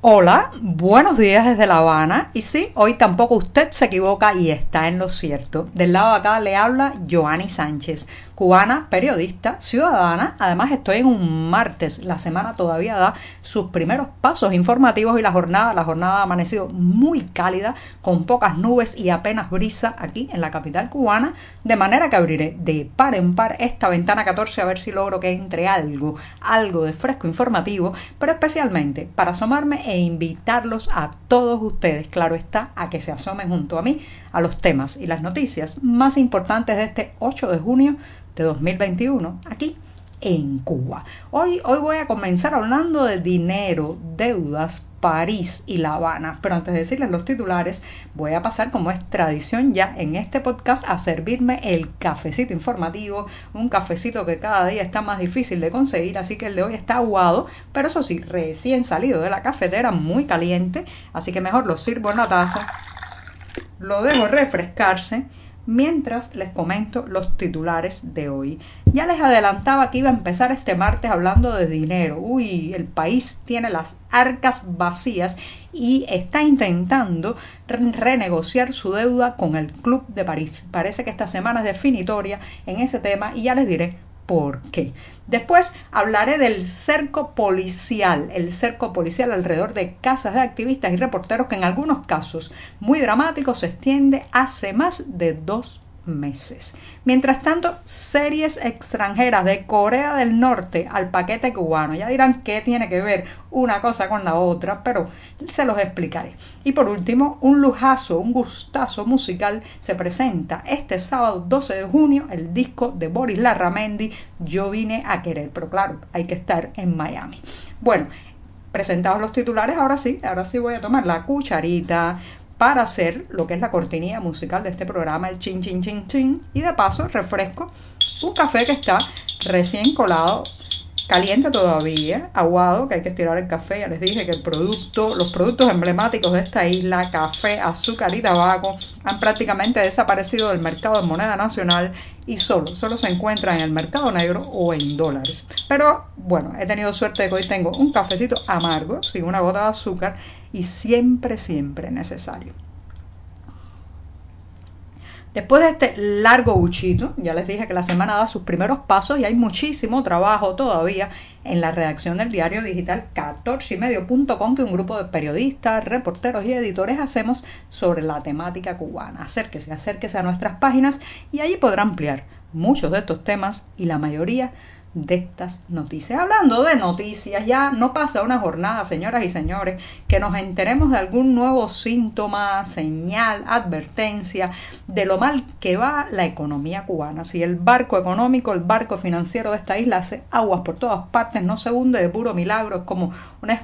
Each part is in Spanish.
Hola, buenos días desde La Habana. Y sí, hoy tampoco usted se equivoca y está en lo cierto. Del lado de acá le habla Joanny Sánchez, cubana, periodista, ciudadana. Además estoy en un martes. La semana todavía da sus primeros pasos informativos y la jornada, la jornada ha amanecido muy cálida, con pocas nubes y apenas brisa aquí en la capital cubana. De manera que abriré de par en par esta ventana 14 a ver si logro que entre algo, algo de fresco informativo, pero especialmente para asomarme e invitarlos a todos ustedes, claro está, a que se asomen junto a mí a los temas y las noticias más importantes de este 8 de junio de 2021 aquí en Cuba. Hoy, hoy voy a comenzar hablando de dinero, deudas, París y La Habana. Pero antes de decirles los titulares, voy a pasar, como es tradición ya en este podcast, a servirme el cafecito informativo, un cafecito que cada día está más difícil de conseguir, así que el de hoy está aguado, pero eso sí, recién salido de la cafetera, muy caliente, así que mejor lo sirvo en la taza, lo dejo refrescarse mientras les comento los titulares de hoy. Ya les adelantaba que iba a empezar este martes hablando de dinero. Uy, el país tiene las arcas vacías y está intentando renegociar su deuda con el Club de París. Parece que esta semana es definitoria en ese tema y ya les diré por qué. Después hablaré del cerco policial, el cerco policial alrededor de casas de activistas y reporteros que en algunos casos muy dramáticos se extiende hace más de dos meses. Mientras tanto, series extranjeras de Corea del Norte al paquete cubano. Ya dirán qué tiene que ver una cosa con la otra, pero se los explicaré. Y por último, un lujazo, un gustazo musical se presenta este sábado 12 de junio el disco de Boris Larramendi, Yo vine a querer, pero claro, hay que estar en Miami. Bueno, presentados los titulares, ahora sí, ahora sí voy a tomar la cucharita, para hacer lo que es la cortinilla musical de este programa, el chin chin chin chin. Y de paso refresco un café que está recién colado, caliente todavía, aguado, que hay que estirar el café. Ya les dije que el producto, los productos emblemáticos de esta isla, café, azúcar y tabaco, han prácticamente desaparecido del mercado de moneda nacional y solo, solo se encuentran en el mercado negro o en dólares. Pero bueno, he tenido suerte de que hoy tengo un cafecito amargo, sin una gota de azúcar y siempre, siempre necesario. Después de este largo buchito, ya les dije que la semana da sus primeros pasos y hay muchísimo trabajo todavía en la redacción del diario digital 14ymedio.com que un grupo de periodistas, reporteros y editores hacemos sobre la temática cubana. Acérquese, acérquese a nuestras páginas y allí podrá ampliar muchos de estos temas y la mayoría estas noticias. Hablando de noticias, ya no pasa una jornada, señoras y señores, que nos enteremos de algún nuevo síntoma, señal, advertencia de lo mal que va la economía cubana. Si el barco económico, el barco financiero de esta isla hace aguas por todas partes, no se hunde de puro milagro, es como una,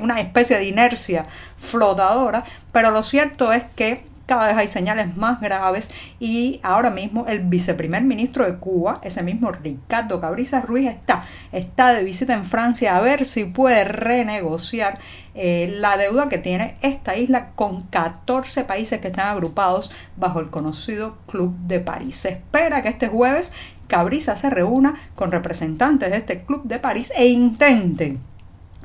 una especie de inercia flotadora, pero lo cierto es que cada vez hay señales más graves y ahora mismo el viceprimer ministro de Cuba, ese mismo Ricardo Cabriza Ruiz, está, está de visita en Francia a ver si puede renegociar eh, la deuda que tiene esta isla con 14 países que están agrupados bajo el conocido Club de París. Se espera que este jueves Cabriza se reúna con representantes de este Club de París e intente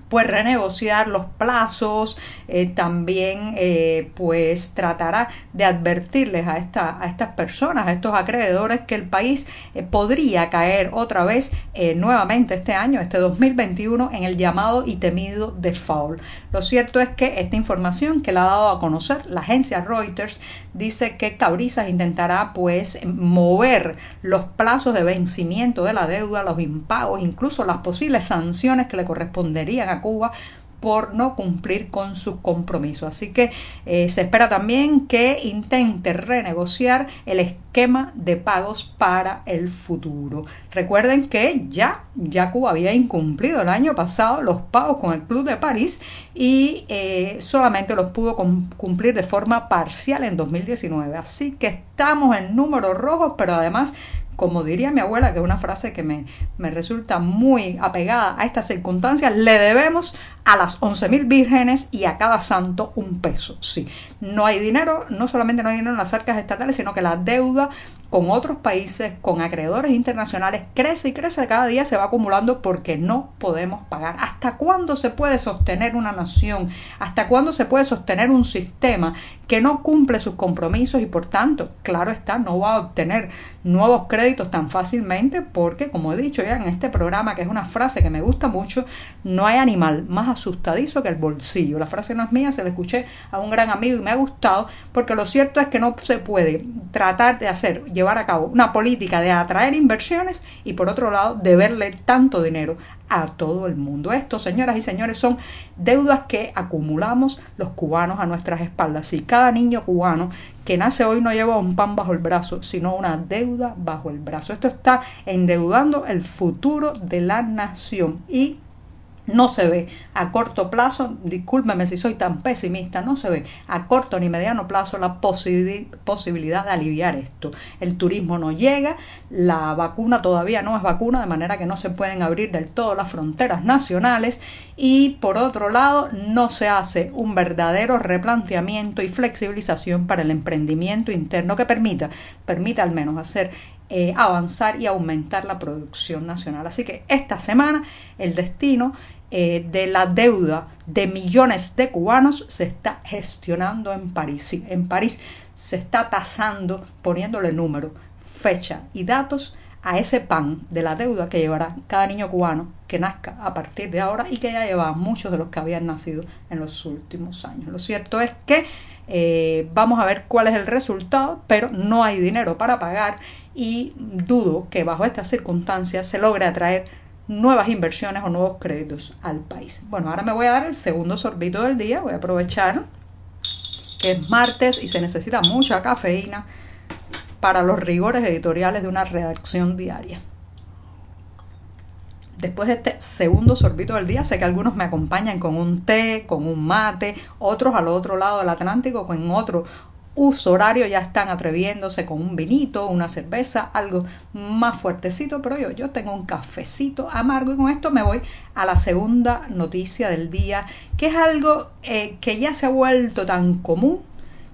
pues renegociar los plazos, eh, también eh, pues tratará de advertirles a, esta, a estas personas, a estos acreedores, que el país eh, podría caer otra vez nuevamente este año, este 2021, en el llamado y temido default. Lo cierto es que esta información que la ha dado a conocer la agencia Reuters dice que Cabrizas intentará pues mover los plazos de vencimiento de la deuda, los impagos, incluso las posibles sanciones que le corresponderían a Cuba por no cumplir con sus compromisos. Así que eh, se espera también que intente renegociar el esquema de pagos para el futuro. Recuerden que ya, ya Cuba había incumplido el año pasado los pagos con el Club de París y eh, solamente los pudo cumplir de forma parcial en 2019. Así que estamos en números rojos, pero además como diría mi abuela, que es una frase que me, me resulta muy apegada a estas circunstancias, le debemos a las 11.000 vírgenes y a cada santo un peso. Sí, no hay dinero, no solamente no hay dinero en las arcas estatales, sino que la deuda con otros países, con acreedores internacionales, crece y crece cada día, se va acumulando porque no podemos pagar. ¿Hasta cuándo se puede sostener una nación? ¿Hasta cuándo se puede sostener un sistema que no cumple sus compromisos y por tanto, claro está, no va a obtener nuevos créditos tan fácilmente porque, como he dicho ya en este programa, que es una frase que me gusta mucho, no hay animal más asustadizo que el bolsillo. La frase no es mía, se la escuché a un gran amigo y me ha gustado porque lo cierto es que no se puede tratar de hacer, llevar a cabo una política de atraer inversiones y por otro lado de verle tanto dinero a todo el mundo. Esto, señoras y señores, son deudas que acumulamos los cubanos a nuestras espaldas. Y cada niño cubano que nace hoy no lleva un pan bajo el brazo, sino una deuda bajo el brazo. Esto está endeudando el futuro de la nación y no se ve. A corto plazo, discúlpeme si soy tan pesimista, no se ve. A corto ni mediano plazo la posibilidad de aliviar esto. El turismo no llega, la vacuna todavía no es vacuna, de manera que no se pueden abrir del todo las fronteras nacionales. Y por otro lado no se hace un verdadero replanteamiento y flexibilización para el emprendimiento interno que permita, permita al menos hacer eh, avanzar y aumentar la producción nacional. Así que esta semana el destino eh, de la deuda de millones de cubanos se está gestionando en París. en París se está tasando, poniéndole número, fecha y datos a ese pan de la deuda que llevará cada niño cubano que nazca a partir de ahora y que ya lleva muchos de los que habían nacido en los últimos años. Lo cierto es que eh, vamos a ver cuál es el resultado, pero no hay dinero para pagar y dudo que bajo estas circunstancias se logre atraer nuevas inversiones o nuevos créditos al país. Bueno, ahora me voy a dar el segundo sorbito del día, voy a aprovechar que es martes y se necesita mucha cafeína para los rigores editoriales de una redacción diaria. Después de este segundo sorbito del día, sé que algunos me acompañan con un té, con un mate, otros al otro lado del Atlántico con otro. Uso horario ya están atreviéndose con un vinito, una cerveza, algo más fuertecito, pero yo, yo tengo un cafecito amargo y con esto me voy a la segunda noticia del día, que es algo eh, que ya se ha vuelto tan común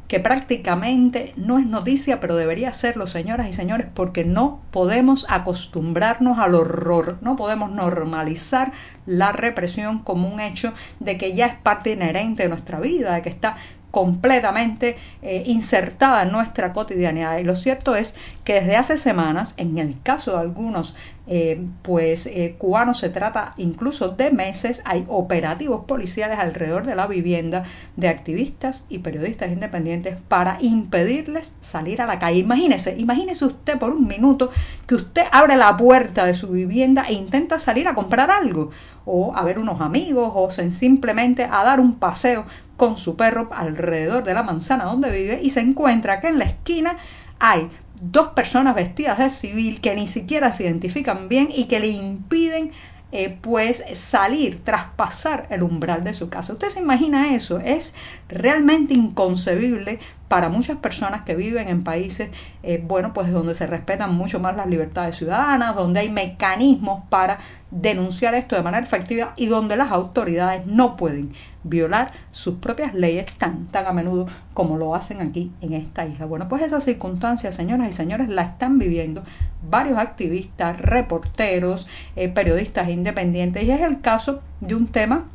que prácticamente no es noticia, pero debería serlo, señoras y señores, porque no podemos acostumbrarnos al horror, no podemos normalizar la represión como un hecho de que ya es parte inherente de nuestra vida, de que está completamente eh, insertada en nuestra cotidianidad. Y lo cierto es que desde hace semanas, en el caso de algunos eh, pues eh, cubanos se trata incluso de meses, hay operativos policiales alrededor de la vivienda de activistas y periodistas independientes para impedirles salir a la calle. Imagínese, imagínese usted por un minuto que usted abre la puerta de su vivienda e intenta salir a comprar algo o a ver unos amigos o simplemente a dar un paseo con su perro alrededor de la manzana donde vive y se encuentra que en la esquina hay dos personas vestidas de civil que ni siquiera se identifican bien y que le impiden eh, pues salir, traspasar el umbral de su casa. ¿Usted se imagina eso? Es realmente inconcebible para muchas personas que viven en países, eh, bueno, pues donde se respetan mucho más las libertades ciudadanas, donde hay mecanismos para denunciar esto de manera efectiva y donde las autoridades no pueden violar sus propias leyes tan, tan a menudo como lo hacen aquí en esta isla. Bueno, pues esas circunstancias, señoras y señores, la están viviendo varios activistas, reporteros, eh, periodistas independientes y es el caso de un tema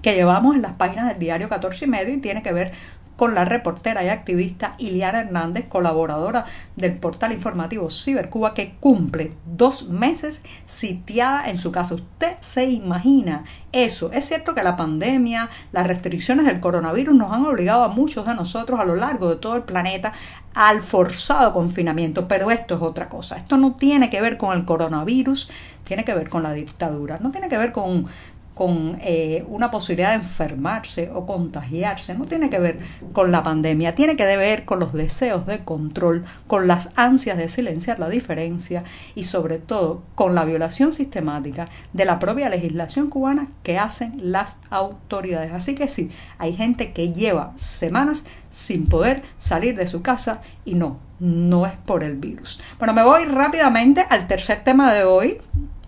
que llevamos en las páginas del diario 14 y medio y tiene que ver con la reportera y activista Iliana Hernández, colaboradora del portal informativo Cibercuba, que cumple dos meses sitiada en su casa. Usted se imagina eso. Es cierto que la pandemia, las restricciones del coronavirus nos han obligado a muchos de nosotros a lo largo de todo el planeta al forzado confinamiento, pero esto es otra cosa. Esto no tiene que ver con el coronavirus, tiene que ver con la dictadura, no tiene que ver con con eh, una posibilidad de enfermarse o contagiarse, no tiene que ver con la pandemia, tiene que ver con los deseos de control, con las ansias de silenciar la diferencia y sobre todo con la violación sistemática de la propia legislación cubana que hacen las autoridades. Así que sí, hay gente que lleva semanas sin poder salir de su casa y no, no es por el virus. Bueno, me voy rápidamente al tercer tema de hoy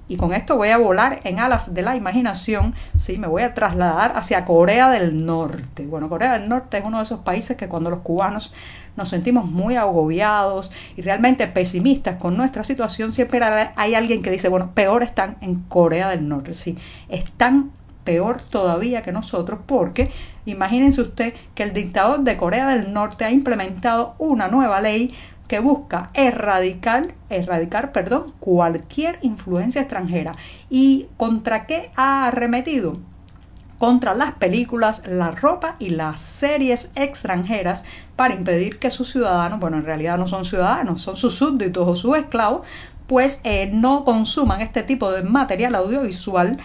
y con esto voy a volar en alas de la imaginación, sí, me voy a trasladar hacia Corea del Norte. Bueno, Corea del Norte es uno de esos países que cuando los cubanos nos sentimos muy agobiados y realmente pesimistas con nuestra situación, siempre hay alguien que dice, bueno, peor están en Corea del Norte, sí, están peor todavía que nosotros porque imagínense usted que el dictador de Corea del Norte ha implementado una nueva ley que busca erradicar, erradicar, perdón, cualquier influencia extranjera. ¿Y contra qué ha arremetido? Contra las películas, la ropa y las series extranjeras para impedir que sus ciudadanos, bueno, en realidad no son ciudadanos, son sus súbditos o sus esclavos, pues eh, no consuman este tipo de material audiovisual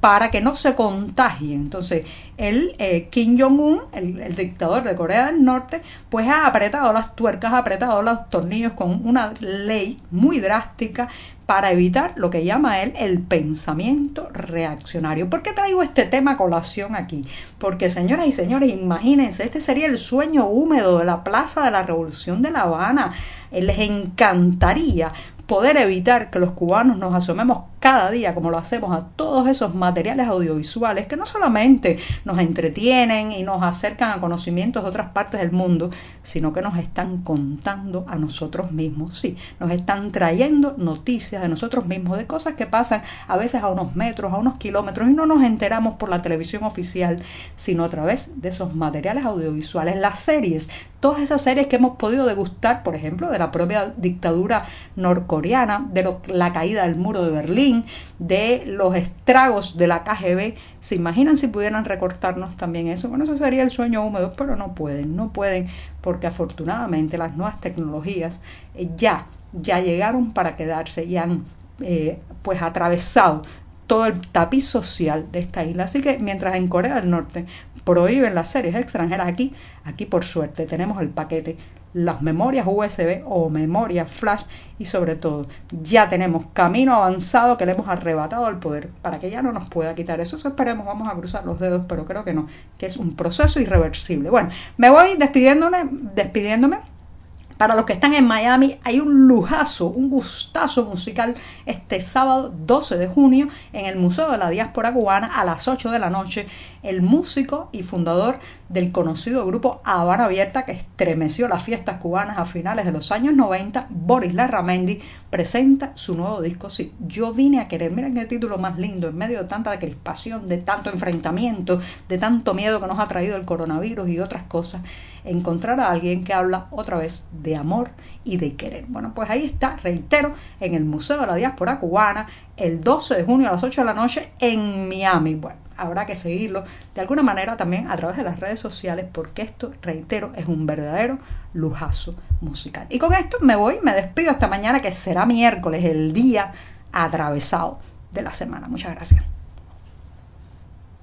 para que no se contagien. Entonces, el eh, Kim Jong-un, el, dictador de Corea del Norte, pues ha apretado las tuercas, ha apretado los tornillos con una ley muy drástica para evitar lo que llama él el pensamiento reaccionario. ¿Por qué traigo este tema colación aquí? Porque señoras y señores, imagínense, este sería el sueño húmedo de la Plaza de la Revolución de La Habana. Les encantaría poder evitar que los cubanos nos asomemos cada día, como lo hacemos a todos esos materiales audiovisuales que no solamente nos entretienen y nos acercan a conocimientos de otras partes del mundo, sino que nos están contando a nosotros mismos. Sí, nos están trayendo noticias de nosotros mismos, de cosas que pasan a veces a unos metros, a unos kilómetros, y no nos enteramos por la televisión oficial, sino a través de esos materiales audiovisuales, las series, todas esas series que hemos podido degustar, por ejemplo, de la propia dictadura norcoreana, de la caída del muro de Berlín, de los estragos de la KGB. ¿Se imaginan si pudieran recortarnos también eso? Bueno, eso sería el sueño húmedo, pero no pueden, no pueden, porque afortunadamente las nuevas tecnologías eh, ya, ya llegaron para quedarse y han eh, pues atravesado todo el tapiz social de esta isla. Así que mientras en Corea del Norte prohíben las series extranjeras, aquí, aquí por suerte tenemos el paquete, las memorias USB o memorias flash y sobre todo ya tenemos camino avanzado que le hemos arrebatado al poder para que ya no nos pueda quitar eso. esperemos, vamos a cruzar los dedos, pero creo que no, que es un proceso irreversible. Bueno, me voy despidiéndome, despidiéndome para los que están en Miami, hay un lujazo, un gustazo musical este sábado 12 de junio en el Museo de la Diáspora Cubana a las 8 de la noche. El músico y fundador del conocido grupo Habana Abierta que estremeció las fiestas cubanas a finales de los años 90, Boris Larramendi presenta su nuevo disco. Sí, yo vine a querer, miren qué título más lindo, en medio de tanta crispación, de tanto enfrentamiento, de tanto miedo que nos ha traído el coronavirus y otras cosas, encontrar a alguien que habla otra vez de amor y de querer. Bueno, pues ahí está, reitero, en el Museo de la Diáspora Cubana, el 12 de junio a las 8 de la noche en Miami. Bueno, habrá que seguirlo de alguna manera también a través de las redes sociales porque esto, reitero, es un verdadero lujazo musical. Y con esto me voy, me despido hasta mañana que será miércoles, el día atravesado de la semana. Muchas gracias.